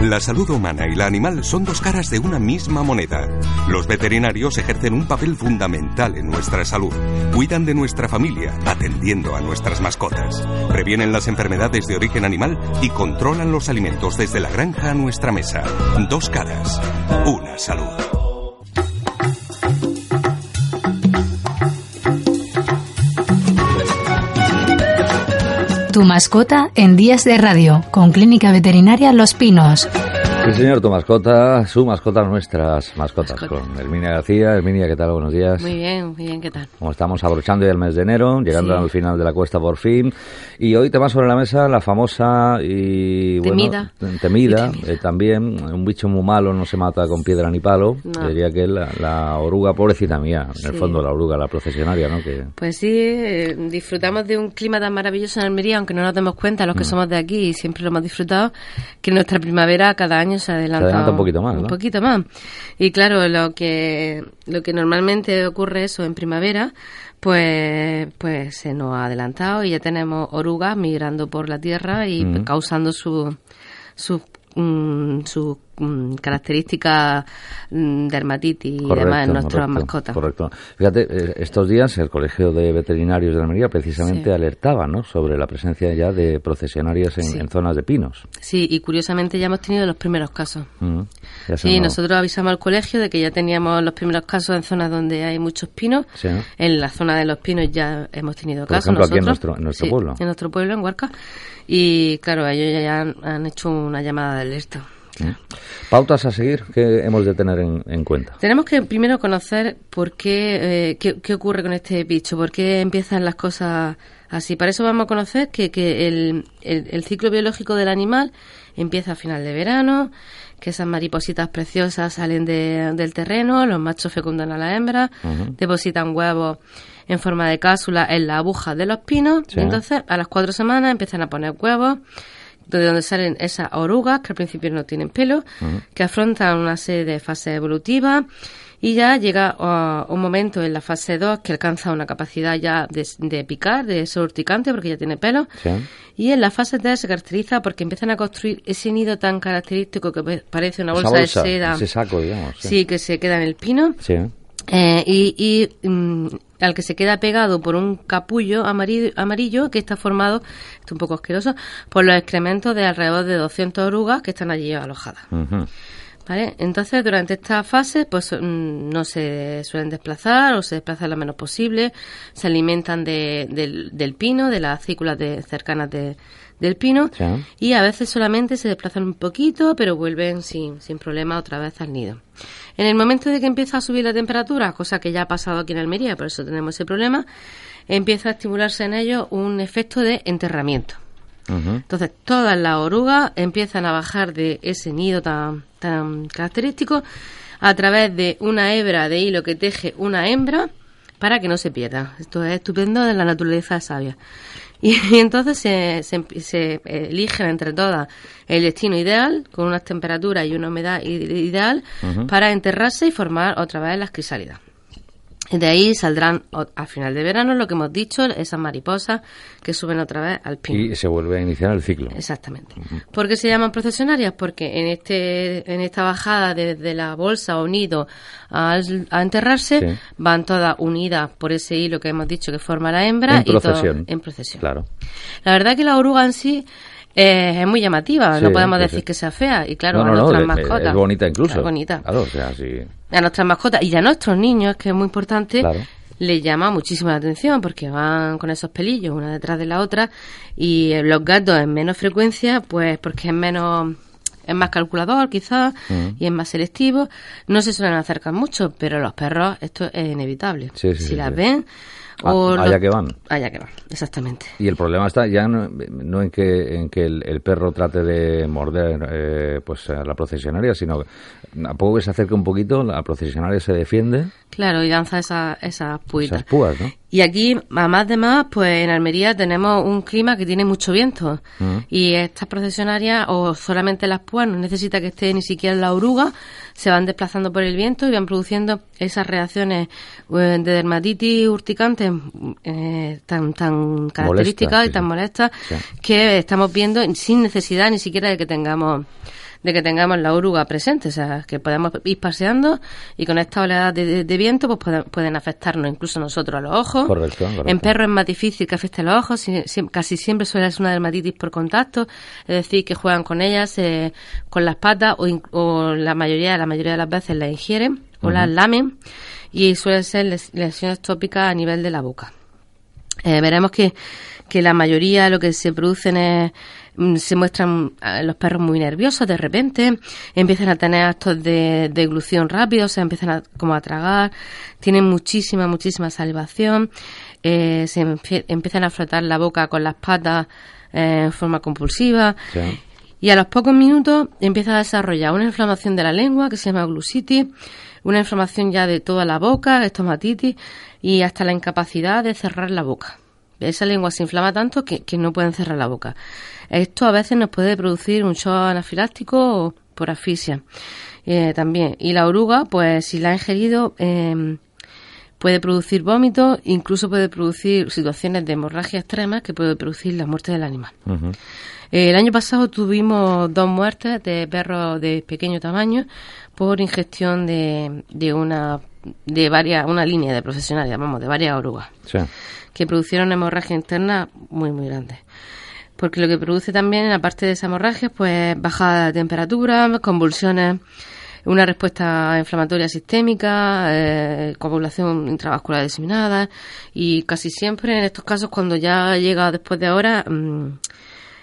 La salud humana y la animal son dos caras de una misma moneda. Los veterinarios ejercen un papel fundamental en nuestra salud. Cuidan de nuestra familia, atendiendo a nuestras mascotas. Previenen las enfermedades de origen animal y controlan los alimentos desde la granja a nuestra mesa. Dos caras, una salud. Tu mascota en Días de Radio, con Clínica Veterinaria Los Pinos. Sí, señor, tu mascota, su mascota, nuestras mascotas, con Herminia García. Herminia, ¿qué tal? Buenos días. Muy bien, muy bien, ¿qué tal? Como estamos abrochando ya el mes de enero, llegando Sí. al final de la cuesta por fin. Y hoy te va sobre la mesa la famosa y... bueno, Temida. temida, Y temida. eh, también, un bicho muy malo no se mata con piedra ni palo. No. Diría que la, la oruga, pobrecita mía, en el Sí. fondo la oruga, la procesionaria, ¿no? Que, Pues sí, eh, disfrutamos de un clima tan maravilloso en Almería, aunque no nos demos cuenta, Mm. los que somos de aquí y siempre lo hemos disfrutado, que nuestra primavera cada año se adelanta, Se adelanta un poquito más, Un poquito más. Y claro, lo que, lo que normalmente ocurre eso en primavera, pues, pues se nos ha adelantado y ya tenemos orugas migrando por la tierra y Mm. causando su, su, mm, sus mm, características mm, dermatitis y demás en nuestras correcto, mascotas. Correcto. Fíjate, eh, estos días el Colegio de Veterinarios de Almería precisamente Sí. alertaba ¿no? sobre la presencia ya de procesionarias en, Sí. en zonas de pinos. Sí, y curiosamente ya hemos tenido los primeros casos. Mm. Ya se Sí, nos- nosotros avisamos al colegio de que ya teníamos los primeros casos en zonas donde hay muchos pinos. Sí, ¿no? En la zona de los pinos ya hemos tenido Por casos ejemplo, aquí en nosotros. nuestro- en nuestro pueblo. En nuestro pueblo, en Huarca. Y claro, ellos ya han, han hecho una llamada de alerta. Mm. Pautas a seguir que hemos de tener en, en cuenta. Tenemos que primero conocer por qué, eh, qué, qué ocurre con este bicho, por qué empiezan las cosas así. Para eso vamos a conocer que, que el, el- el ciclo biológico del animal empieza a final de verano, que esas maripositas preciosas salen de- del terreno, los machos fecundan a la hembra, Ujú. depositan huevos en forma de cápsula en la aguja de los pinos, Sí. y entonces a las cuatro semanas empiezan a poner huevos de donde salen esas orugas que al principio no tienen pelo, que afrontan una serie de fases evolutivas y ya llega uh, un momento en la fase 2 que alcanza una capacidad ya de, de picar, de ser urticante porque ya tiene pelo. Sí. Y en la fase 3 se caracteriza porque empiezan a construir ese nido tan característico que parece una bolsa, bolsa, de seda. ese saco, digamos. Sí. Sí, que se queda en el pino. Sí. Eh, y y, mm, al que se queda pegado por un capullo amarillo, que está formado, esto es un poco asqueroso, por los excrementos de alrededor de 200 orugas que están allí alojadas. ¿Vale? Entonces, durante esta fase, pues mm, no se suelen desplazar o se desplazan lo menos posible, se alimentan de- del, del pino, de las cículas de, cercanas de- del pino, Sí. y a veces solamente se desplazan un poquito, pero vuelven sin, sin problema otra vez al nido. En el momento de que empieza a subir la temperatura, cosa que ya ha pasado aquí en Almería, por eso tenemos ese problema, empieza a estimularse en ellos un efecto de enterramiento. Entonces, todas las orugas empiezan a bajar de ese nido tan, tan característico a través de una hebra de hilo que teje una hembra para que no se pierda. Esto es estupendo de la naturaleza sabia. Y, entonces se, se, se eligen entre todas el destino ideal, con unas temperaturas y una humedad ideal, para enterrarse y formar otra vez las crisálidas. De ahí saldrán al final de verano, lo que hemos dicho, esas mariposas que suben otra vez al pino. Y se vuelve a iniciar el ciclo. Exactamente. ¿Por qué se llaman procesionarias? Porque en este en esta bajada desde la bolsa o nido al- a, enterrarse Sí. van todas unidas por ese hilo que hemos dicho que forma la hembra En y todo- procesión. en procesión. Claro. La verdad que la oruga en sí eh, es muy llamativa, Sí, no podemos sí, decir sí. que sea fea y claro, no, a no, nuestras es- mascotas. es bonita incluso. Es bonita. Claro, o sea, sí. A nuestras mascotas y a nuestros niños, que es muy importante, Claro. les llama muchísimo la atención porque van con esos pelillos una detrás de la otra y los gatos en menos frecuencia, pues porque es menos es más calculador quizás Mm. y es más selectivo, no se suelen acercar mucho, pero los perros esto es inevitable. Si las sí. Ah, allá que van. Allá que van, exactamente. Y el problema está ya no, no en que en que el, el perro trate de morder eh, pues a la procesionaria, sino que a poco que se acerque un poquito, la procesionaria se defiende, Claro, y danza esa, esas púas, ¿no? Y aquí, a más de más, pues en Almería tenemos un clima que tiene mucho viento. Mm. Y estas procesionarias, o solamente las púas, no necesita que esté ni siquiera la oruga, se van desplazando por el viento y van produciendo esas reacciones eh, de dermatitis urticantes eh, tan, tan características y tan molestas Sí. que estamos viendo sin necesidad ni siquiera de que tengamos de que tengamos la oruga presente, o sea, que podemos ir paseando y con esta oleada de, de viento pues pueden, pueden, afectarnos incluso nosotros a los ojos. Correcto, correcto. En perros es más difícil que afecte los ojos, si, si, casi siempre suele ser una dermatitis por contacto, es decir, que juegan con ellas eh, con las patas o, o, la mayoría la mayoría de las veces las ingieren o uh -huh. las lamen y suelen ser lesiones tópicas a nivel de la boca. Eh, veremos que, que la mayoría lo que se producen es se muestran los perros muy nerviosos de repente, empiezan a tener actos de deglución rápido, se empiezan a, como a tragar, tienen muchísima, muchísima salivación, eh, se empiezan a frotar la boca con las patas eh, en forma compulsiva. Sí. Y a los pocos minutos empieza a desarrollar una inflamación de la lengua que se llama glusitis, una inflamación ya de toda la boca, estomatitis y hasta la incapacidad de cerrar la boca. Esa lengua se inflama tanto que, que no pueden cerrar la boca. Esto a veces nos puede producir un shock anafiláctico o por asfixia eh, también. Y la oruga, pues si la ha ingerido, eh, puede producir vómitos, incluso puede producir situaciones de hemorragia extrema que puede producir la muerte del animal. Uh -huh. El año pasado tuvimos dos muertes de perros de pequeño tamaño por ingestión de, de una de varias una línea de profesionales, vamos, de varias orugas, sí. que producieron hemorragia interna muy muy grandes. Porque lo que produce también, aparte de esa hemorragia, pues bajada de temperatura, convulsiones, una respuesta inflamatoria sistémica, eh, coagulación intravascular diseminada y casi siempre en estos casos cuando ya llega después de ahora mmm,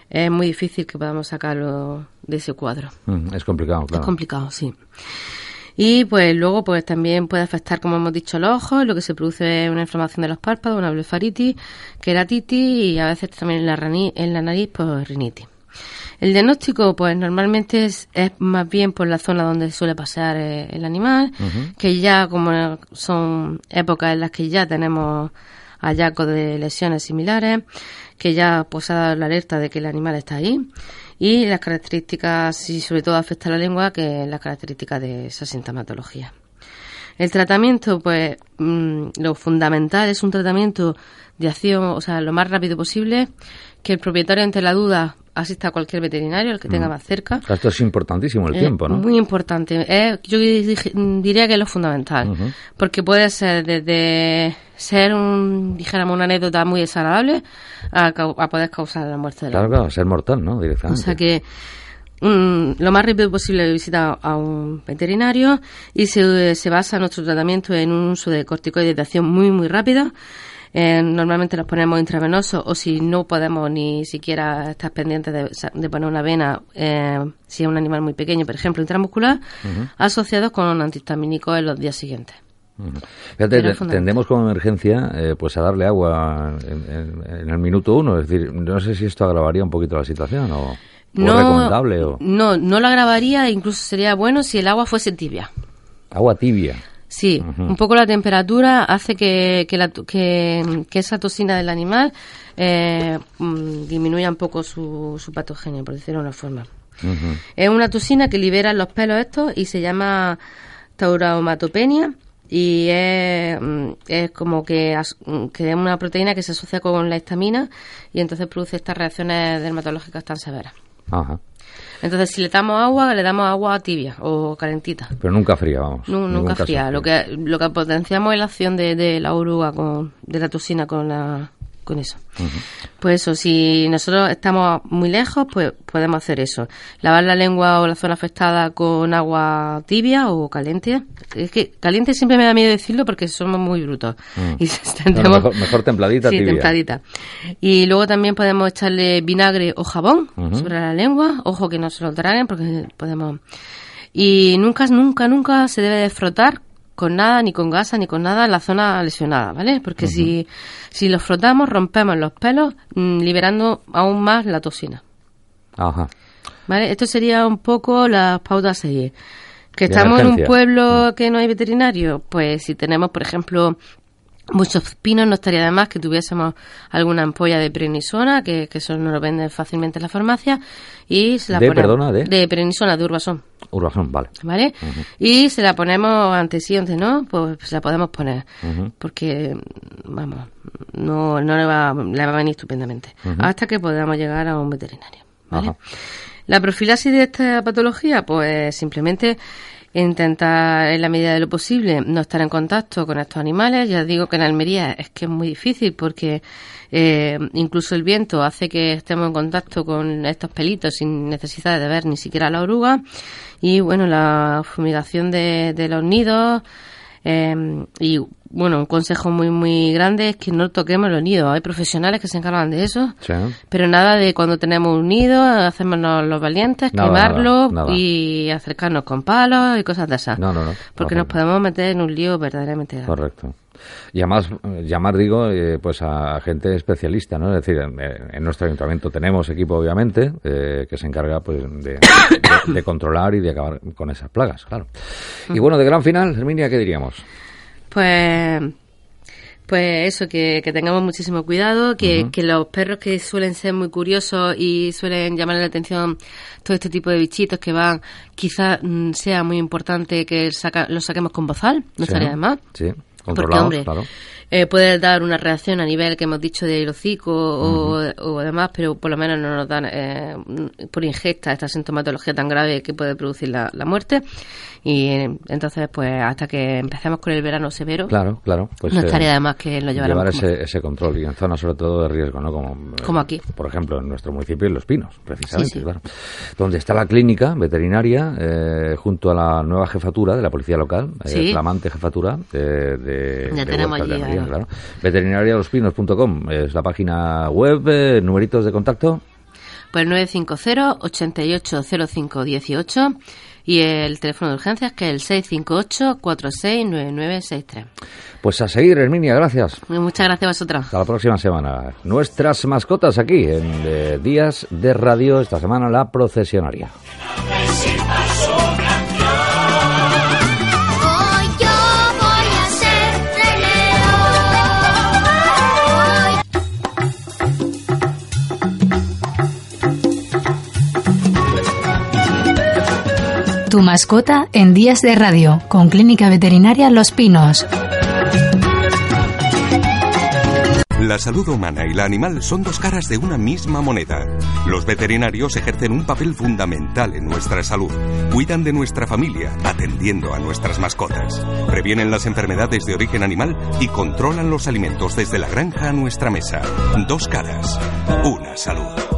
es muy difícil que podamos sacarlo de ese cuadro. Mm, es complicado, claro. Es complicado, sí. Y pues luego pues también puede afectar, como hemos dicho, los ojos, lo que se produce es una inflamación de los párpados, una blefaritis, queratitis y a veces también en la, rani, en la nariz, pues rinitis. El diagnóstico, pues normalmente es, es, más bien por la zona donde suele pasar eh, el animal, uh -huh. que ya como son épocas en las que ya tenemos hallazgos de lesiones similares, que ya pues ha dado la alerta de que el animal está ahí y las características y sobre todo afecta a la lengua que es la característica de esa sintomatología. El tratamiento, pues mmm, lo fundamental es un tratamiento de acción, o sea, lo más rápido posible, que el propietario ante la duda asista a cualquier veterinario, el que tenga más cerca. Esto es importantísimo el eh, tiempo, ¿no? Muy importante. Eh, yo diría que es lo fundamental, uh -huh. porque puede ser desde ser un, dijéramos, una anécdota muy desagradable a, a poder causar la muerte de la Claro, claro, ser mortal, ¿no? Directamente. O sea que um, lo más rápido posible visita a un veterinario y se, se basa nuestro tratamiento en un uso de corticoides de acción muy, muy rápida. Eh, normalmente los ponemos intravenosos o si no podemos ni siquiera estar pendientes de, de poner una vena, eh, si es un animal muy pequeño, por ejemplo, intramuscular, uh -huh. asociados con un antihistamínico en los días siguientes. Fíjate, tendemos como emergencia eh, pues a darle agua en, en, en, el minuto uno, es decir, no sé si esto agravaría un poquito la situación o, no, o recomendable. O... No, no lo agravaría, incluso sería bueno si el agua fuese tibia. Agua tibia. Sí, uh -huh. un poco la temperatura hace que, que, la, que, que esa toxina del animal eh, mm, disminuya un poco su, su patogenia, por decirlo de una forma. Uh -huh. Es una toxina que libera los pelos estos y se llama tauromatopenia y es, mm, es como que, que, es una proteína que se asocia con la histamina y entonces produce estas reacciones dermatológicas tan severas. Ajá. Entonces, si le damos agua, le damos agua tibia o calentita. Pero nunca fría, vamos. No, nunca fría. Lo que, lo que potenciamos es la acción de, de la oruga, con, de la toxina con la, con eso. Uh -huh. Pues eso, si nosotros estamos muy lejos, pues podemos hacer eso. Lavar la lengua o la zona afectada con agua tibia o caliente. Es que caliente siempre me da miedo decirlo porque somos muy brutos. Mm. Y no, mejor, mejor, templadita, sí, tibia. templadita. Y luego también podemos echarle vinagre o jabón uh -huh. sobre la lengua. Ojo que no se lo traguen porque podemos... Y nunca, nunca, nunca se debe de frotar con nada, ni con gasa, ni con nada en la zona lesionada, ¿vale? Porque uh -huh. si, si los frotamos, rompemos los pelos, mmm, liberando aún más la toxina. Ajá. ¿Vale? Esto sería un poco las pautas a seguir. Que estamos en un pueblo que no hay veterinario, pues si tenemos, por ejemplo, muchos pinos, no estaría de más que tuviésemos alguna ampolla de prenisona, que, que eso nos lo venden fácilmente en la farmacia, y se la ¿De, ponemos, perdona, de? De prenisona, de urbasón. Urbasón, vale. ¿Vale? Uh -huh. Y se la ponemos antes sí, antes no, pues se la podemos poner, uh -huh. porque, vamos, no, no le, va, le va a venir estupendamente, uh -huh. hasta que podamos llegar a un veterinario. ¿vale? La profilaxis de esta patología, pues simplemente intentar en la medida de lo posible no estar en contacto con estos animales. Ya digo que en Almería es que es muy difícil porque eh, incluso el viento hace que estemos en contacto con estos pelitos sin necesidad de ver ni siquiera la oruga. Y bueno, la fumigación de, de los nidos. Eh, y bueno, un consejo muy, muy grande es que no toquemos los nidos. Hay profesionales que se encargan de eso, pero nada de cuando tenemos un nido, hacemos los valientes, quemarlo y acercarnos con palos y cosas de esas. No, no, no. Porque nos podemos meter en un lío verdaderamente grande. Correcto. Y además, llamar, digo, eh, pues a gente especialista, ¿no? Es decir, en, nuestro ayuntamiento tenemos equipo, obviamente, eh, que se encarga pues de, de, controlar y de acabar con esas plagas, claro. Y bueno, de gran final, Herminia, ¿qué diríamos? Pues pues eso, que, tengamos muchísimo cuidado, que, que, los perros que suelen ser muy curiosos y suelen llamar la atención todo este tipo de bichitos que van, quizás mm, sea muy importante que saca, los saquemos con bozal, no estaría de más. Sí, controlados, claro. Eh, puede dar una reacción a nivel que hemos dicho de hocico o, o, demás, pero por lo menos no nos dan eh, por ingesta esta sintomatología tan grave que puede producir la, la muerte. Y entonces, pues hasta que empecemos con el verano severo, claro, claro, pues, no estaría de más que lo. Llevar ese, ese, control y en zonas sobre todo de riesgo, ¿no? Como, como aquí. Por ejemplo, en nuestro municipio, en Los Pinos, precisamente, claro. Donde está la clínica veterinaria eh, junto a la nueva jefatura de la policía local, eh, flamante jefatura de, de, ya tenemos allí, claro. Veterinarialospinos.com es la página web, eh, numeritos de contacto. Pues 950 880518 y el teléfono de urgencias que es el 658-469963. Pues a seguir, Herminia, gracias. Muchas gracias a vosotros. Hasta la próxima semana. Nuestras mascotas aquí en eh, Días de Radio, esta semana la procesionaria. Tu mascota en Días de Radio con Clínica Veterinaria Los Pinos. La salud humana y la animal son dos caras de una misma moneda. Los veterinarios ejercen un papel fundamental en nuestra salud. Cuidan de nuestra familia, atendiendo a nuestras mascotas. Previenen las enfermedades de origen animal y controlan los alimentos desde la granja a nuestra mesa. Dos caras, una salud.